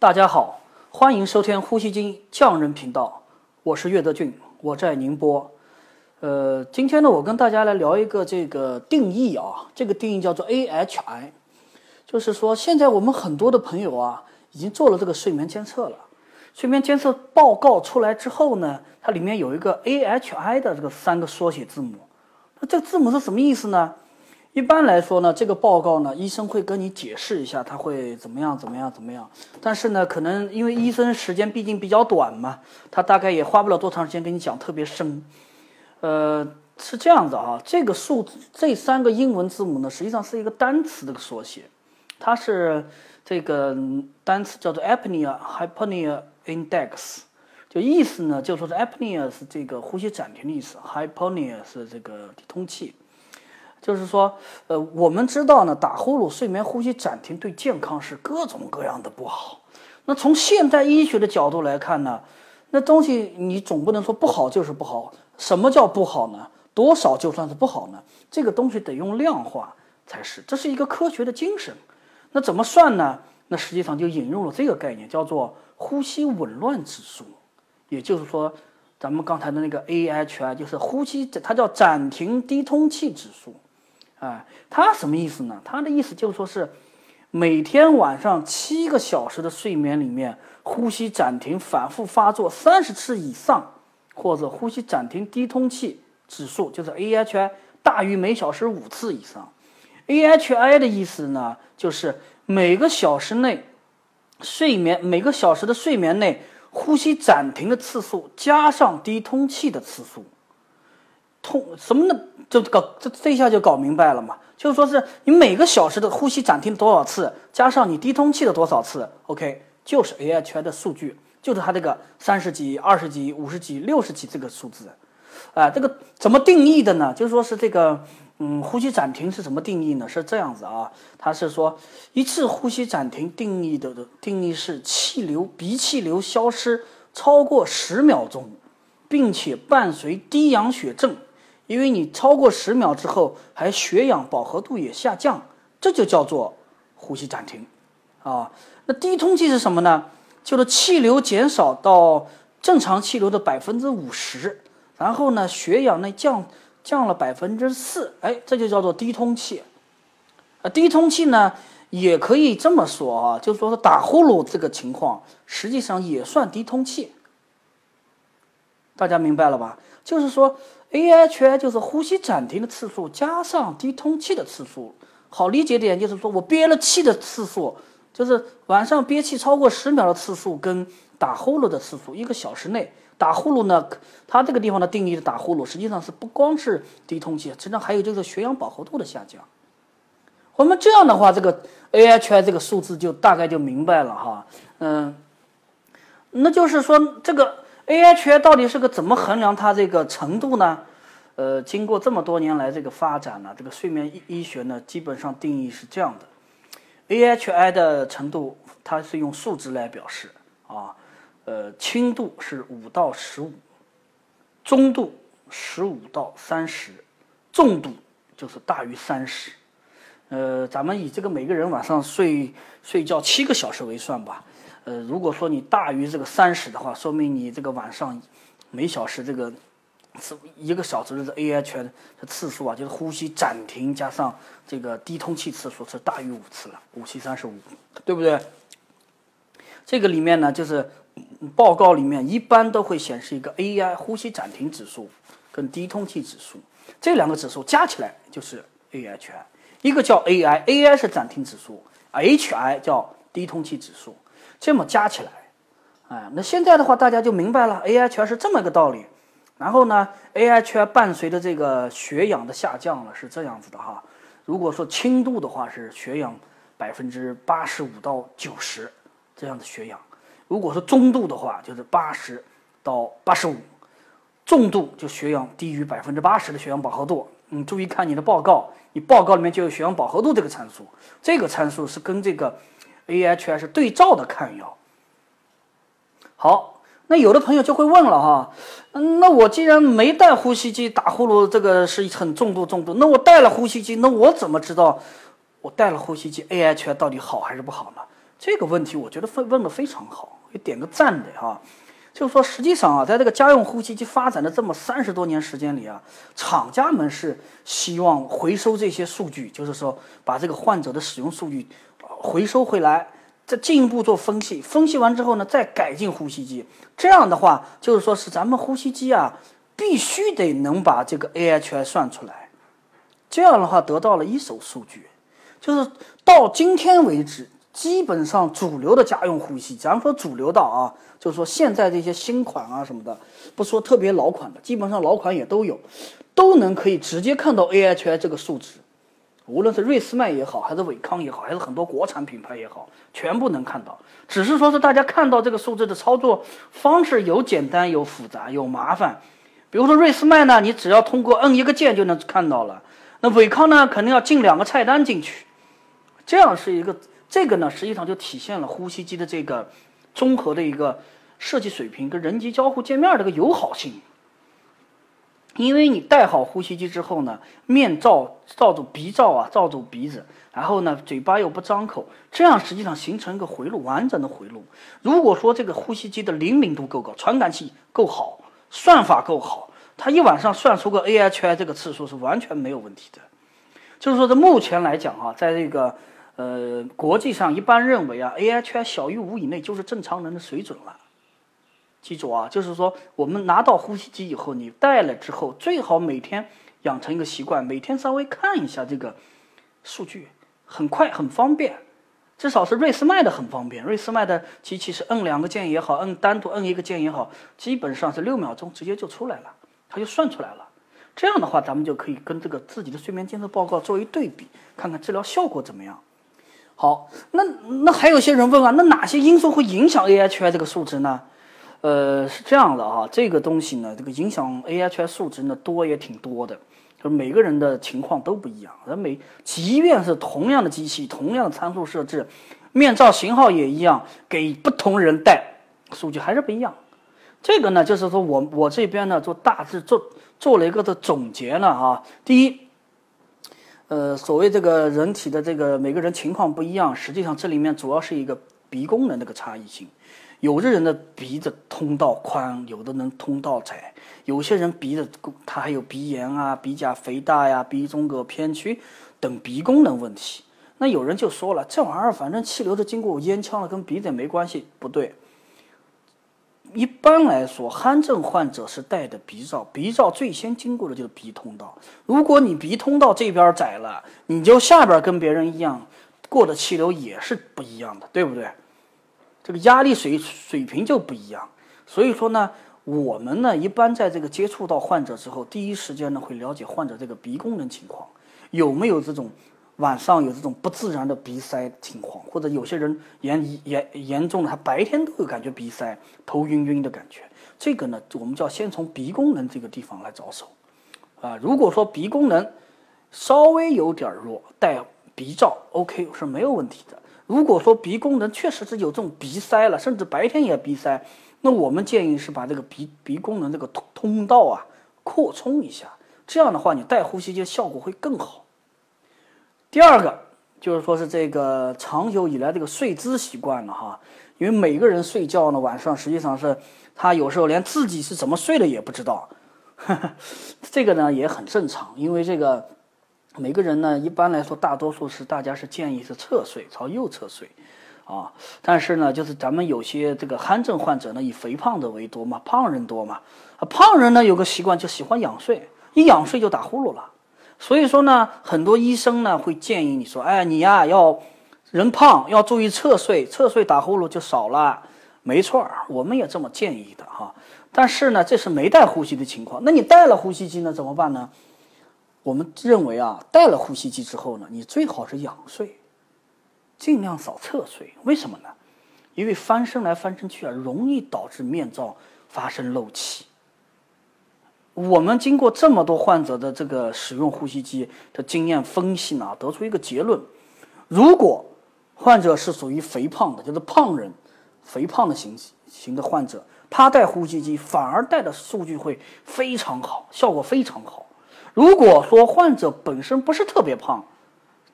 大家好，欢迎收听呼吸机匠人频道，我是岳德俊，我在宁波。呃，今天呢，我跟大家来聊一个这个定义啊，这个定义叫做 AHI，就是说现在我们很多的朋友啊，已经做了这个睡眠监测了，睡眠监测报告出来之后呢，它里面有一个 AHI 的这个三个缩写字母，那这个字母是什么意思呢？一般来说呢，这个报告呢，医生会跟你解释一下，他会怎么样怎么样怎么样。但是呢，可能因为医生时间毕竟比较短嘛，他大概也花不了多长时间跟你讲特别深。呃，是这样子啊，这个数字这三个英文字母呢，实际上是一个单词的缩写，它是这个单词叫做 apnea hypopnea index，就意思呢，就说是 apnea 是这个呼吸暂停的意思，hypopnea 是这个通气。就是说，呃，我们知道呢，打呼噜、睡眠呼吸暂停对健康是各种各样的不好。那从现代医学的角度来看呢，那东西你总不能说不好就是不好。什么叫不好呢？多少就算是不好呢？这个东西得用量化才是，这是一个科学的精神。那怎么算呢？那实际上就引入了这个概念，叫做呼吸紊乱指数。也就是说，咱们刚才的那个 AHI 就是呼吸，它叫暂停低通气指数。哎，它什么意思呢？它的意思就是说是每天晚上七个小时的睡眠里面，呼吸暂停反复发作三十次以上，或者呼吸暂停低通气指数就是 AHI 大于每小时五次以上。AHI 的意思呢，就是每个小时内睡眠每个小时的睡眠内呼吸暂停的次数加上低通气的次数。通什么呢？就搞这这一下就搞明白了嘛，就是说是你每个小时的呼吸暂停多少次，加上你低通气的多少次，OK，就是 AHI 的数据，就是它这个三十几、二十几、五十几、六十几这个数字，啊，这个怎么定义的呢？就是说是这个，嗯，呼吸暂停是怎么定义呢？是这样子啊，它是说一次呼吸暂停定义的的定义是气流鼻气流消失超过十秒钟，并且伴随低氧血症。因为你超过十秒之后，还血氧饱和度也下降，这就叫做呼吸暂停，啊，那低通气是什么呢？就是气流减少到正常气流的百分之五十，然后呢，血氧呢降降了百分之四，哎，这就叫做低通气。啊，低通气呢也可以这么说啊，就是说打呼噜这个情况，实际上也算低通气。大家明白了吧？就是说。AHI 就是呼吸暂停的次数加上低通气的次数，好理解点就是说我憋了气的次数，就是晚上憋气超过十秒的次数跟打呼噜的次数，一个小时内打呼噜呢，它这个地方的定义的打呼噜实际上是不光是低通气，实际上还有就是血氧饱和度的下降。我们这样的话，这个 AHI 这个数字就大概就明白了哈，嗯，那就是说这个。AHI 到底是个怎么衡量它这个程度呢？呃，经过这么多年来这个发展呢，这个睡眠医医学呢，基本上定义是这样的：AHI 的程度它是用数值来表示啊，呃，轻度是五到十五，中度十五到三十，重度就是大于三十。呃，咱们以这个每个人晚上睡睡觉七个小时为算吧。呃，如果说你大于这个三十的话，说明你这个晚上每小时这个是一个小时的 AHI 的次数啊，就是呼吸暂停加上这个低通气次数是大于五次了，五七三十五，对不对？这个里面呢，就是报告里面一般都会显示一个 AI 呼吸暂停指数跟低通气指数，这两个指数加起来就是 AHI，一个叫 AI，AI 是暂停指数，HI 叫低通气指数。这么加起来，哎，那现在的话大家就明白了，AHI 是这么一个道理。然后呢，AHI 伴随着这个血氧的下降了，是这样子的哈。如果说轻度的话是血氧百分之八十五到九十这样的血氧，如果说中度的话就是八十到八十五，重度就血氧低于百分之八十的血氧饱和度。你注意看你的报告，你报告里面就有血氧饱和度这个参数，这个参数是跟这个。AHI 是对照的看药。好，那有的朋友就会问了哈，那我既然没带呼吸机打呼噜，这个是很重度重度，那我带了呼吸机，那我怎么知道我带了呼吸机 AHI 到底好还是不好呢？这个问题我觉得问问的非常好，给点个赞的哈。就是说，实际上啊，在这个家用呼吸机发展的这么三十多年时间里啊，厂家们是希望回收这些数据，就是说把这个患者的使用数据回收回来，再进一步做分析，分析完之后呢，再改进呼吸机。这样的话，就是说是咱们呼吸机啊，必须得能把这个 AHI 算出来。这样的话，得到了一手数据，就是到今天为止。基本上主流的家用呼吸，咱说主流的啊，就是说现在这些新款啊什么的，不说特别老款的，基本上老款也都有，都能可以直接看到 AHI 这个数值，无论是瑞思迈也好，还是伟康也好，还是很多国产品牌也好，全部能看到。只是说是大家看到这个数字的操作方式有简单有复杂有麻烦，比如说瑞思迈呢，你只要通过摁一个键就能看到了，那伟康呢，肯定要进两个菜单进去，这样是一个。这个呢，实际上就体现了呼吸机的这个综合的一个设计水平跟人机交互界面这个友好性。因为你戴好呼吸机之后呢，面罩罩住鼻罩啊，罩住鼻子，然后呢，嘴巴又不张口，这样实际上形成一个回路，完整的回路。如果说这个呼吸机的灵敏度够高，传感器够好，算法够好，它一晚上算出个 AHI 这个次数是完全没有问题的。就是说，在目前来讲啊，在这个。呃，国际上一般认为啊，AHI 小于五以内就是正常人的水准了。记住啊，就是说我们拿到呼吸机以后，你戴了之后，最好每天养成一个习惯，每天稍微看一下这个数据，很快很方便。至少是瑞思迈的很方便，瑞思迈的机器是摁两个键也好，摁单独摁一个键也好，基本上是六秒钟直接就出来了，它就算出来了。这样的话，咱们就可以跟这个自己的睡眠监测报告做一对比，看看治疗效果怎么样。好，那那还有些人问啊，那哪些因素会影响 AHI 这个数值呢？呃，是这样的啊，这个东西呢，这个影响 AHI 数值呢多也挺多的，就每个人的情况都不一样。而每即便是同样的机器，同样的参数设置，面罩型号也一样，给不同人戴，数据还是不一样。这个呢，就是说我我这边呢，做大致做做了一个的总结呢哈，第一。呃，所谓这个人体的这个每个人情况不一样，实际上这里面主要是一个鼻功能的个差异性。有的人的鼻子通道宽，有的人通道窄，有些人鼻子他还有鼻炎啊、鼻甲肥大呀、鼻中隔偏曲等鼻功能问题。那有人就说了，这玩意儿反正气流都经过烟腔了，跟鼻子也没关系，不对。一般来说，鼾症患者是戴的鼻罩，鼻罩最先经过的就是鼻通道。如果你鼻通道这边窄了，你就下边跟别人一样，过的气流也是不一样的，对不对？这个压力水水平就不一样。所以说呢，我们呢一般在这个接触到患者之后，第一时间呢会了解患者这个鼻功能情况，有没有这种。晚上有这种不自然的鼻塞情况，或者有些人严严严重的，他白天都有感觉鼻塞、头晕晕的感觉。这个呢，我们就要先从鼻功能这个地方来着手。啊，如果说鼻功能稍微有点弱，戴鼻罩 OK 是没有问题的。如果说鼻功能确实是有这种鼻塞了，甚至白天也鼻塞，那我们建议是把这个鼻鼻功能这个通通道啊扩充一下，这样的话你戴呼吸机效果会更好。第二个就是说是这个长久以来这个睡姿习惯了哈，因为每个人睡觉呢晚上实际上是他有时候连自己是怎么睡的也不知道，这个呢也很正常，因为这个每个人呢一般来说大多数是大家是建议是侧睡朝右侧睡啊，但是呢就是咱们有些这个鼾症患者呢以肥胖的为多嘛，胖人多嘛，啊胖人呢有个习惯就喜欢仰睡，一仰睡就打呼噜了。所以说呢，很多医生呢会建议你说，哎，你呀要人胖要注意侧睡，侧睡打呼噜就少了。没错，我们也这么建议的哈。但是呢，这是没带呼吸的情况。那你带了呼吸机呢，怎么办呢？我们认为啊，带了呼吸机之后呢，你最好是仰睡，尽量少侧睡。为什么呢？因为翻身来翻身去啊，容易导致面罩发生漏气。我们经过这么多患者的这个使用呼吸机的经验分析呢，得出一个结论：如果患者是属于肥胖的，就是胖人、肥胖的型型的患者，他戴呼吸机反而戴的数据会非常好，效果非常好。如果说患者本身不是特别胖，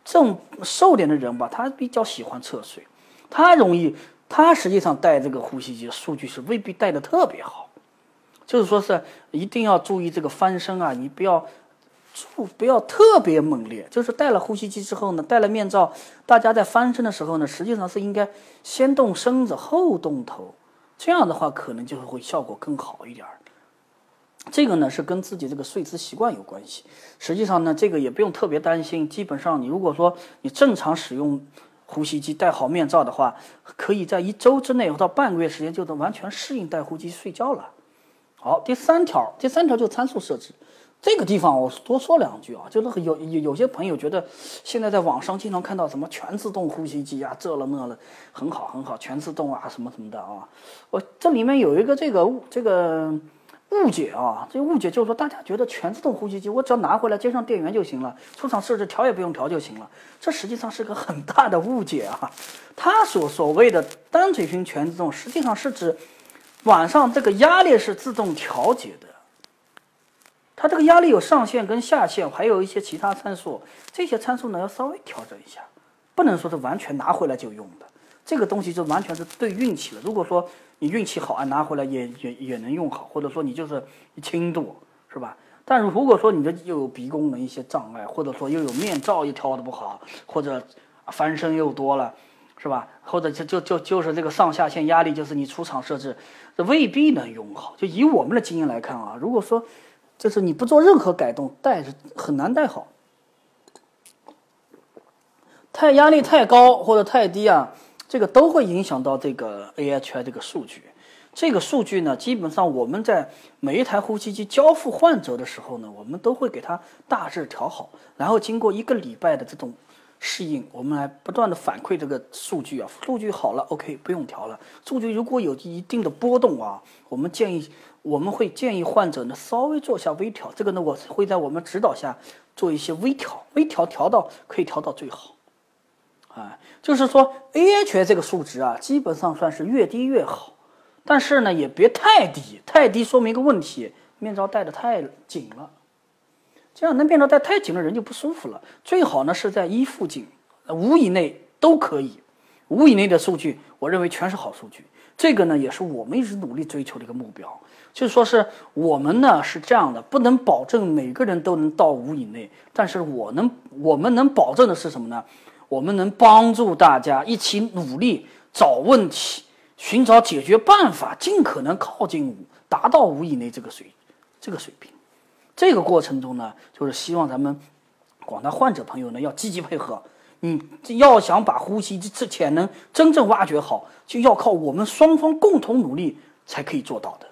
这种瘦点的人吧，他比较喜欢侧睡，他容易，他实际上带这个呼吸机数据是未必带的特别好，就是说是一定要注意这个翻身啊，你不要。不不要特别猛烈，就是戴了呼吸机之后呢，戴了面罩，大家在翻身的时候呢，实际上是应该先动身子后动头，这样的话可能就会效果更好一点儿。这个呢是跟自己这个睡姿习惯有关系。实际上呢，这个也不用特别担心。基本上你如果说你正常使用呼吸机，戴好面罩的话，可以在一周之内到半个月时间就能完全适应戴呼吸机睡觉了。好，第三条，第三条就参数设置。这个地方我多说两句啊，就是有有有些朋友觉得现在在网上经常看到什么全自动呼吸机啊，这了那了，很好很好，全自动啊什么什么的啊。我这里面有一个这个这个误解啊，这个误解就是说大家觉得全自动呼吸机我只要拿回来接上电源就行了，出厂设置调也不用调就行了，这实际上是个很大的误解啊。它所所谓的单嘴型全自动，实际上是指晚上这个压力是自动调节的。它这个压力有上限跟下限，还有一些其他参数，这些参数呢要稍微调整一下，不能说是完全拿回来就用的。这个东西就完全是对运气了。如果说你运气好啊，拿回来也也也能用好，或者说你就是轻度，是吧？但是如果说你的又有鼻功能一些障碍，或者说又有面罩又调的不好，或者翻身又多了，是吧？或者就就就就是这个上下限压力，就是你出厂设置，这未必能用好。就以我们的经验来看啊，如果说就是你不做任何改动，带是很难带好。太压力太高或者太低啊，这个都会影响到这个 AHI 这个数据。这个数据呢，基本上我们在每一台呼吸机交付患者的时候呢，我们都会给它大致调好，然后经过一个礼拜的这种适应，我们来不断的反馈这个数据啊，数据好了，OK，不用调了。数据如果有一定的波动啊，我们建议。我们会建议患者呢稍微做下微调，这个呢我会在我们指导下做一些微调，微调调到可以调到最好，啊，就是说 AHI 这个数值啊，基本上算是越低越好，但是呢也别太低，太低说明一个问题，面罩戴的太紧了，这样那面罩戴太紧了人就不舒服了。最好呢是在一附近，五以内都可以，五以内的数据我认为全是好数据，这个呢也是我们一直努力追求的一个目标。就是说是我们呢是这样的，不能保证每个人都能到五以内，但是我能，我们能保证的是什么呢？我们能帮助大家一起努力找问题，寻找解决办法，尽可能靠近五，达到五以内这个水，这个水平。这个过程中呢，就是希望咱们广大患者朋友呢要积极配合。你要想把呼吸这潜能真正挖掘好，就要靠我们双方共同努力才可以做到的。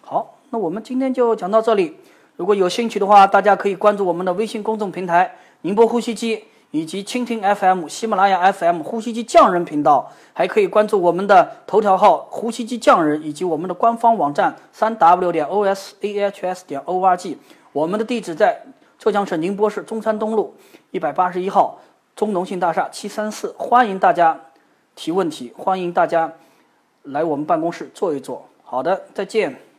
好，那我们今天就讲到这里。如果有兴趣的话，大家可以关注我们的微信公众平台“宁波呼吸机”以及蜻蜓 FM、喜马拉雅 FM 呼吸机匠人频道，还可以关注我们的头条号“呼吸机匠人”以及我们的官方网站三 w 点 o s a h s 点 o r g。我们的地址在浙江省宁波市中山东路一百八十一号中农信大厦七三四，欢迎大家提问题，欢迎大家来我们办公室坐一坐。好的，再见。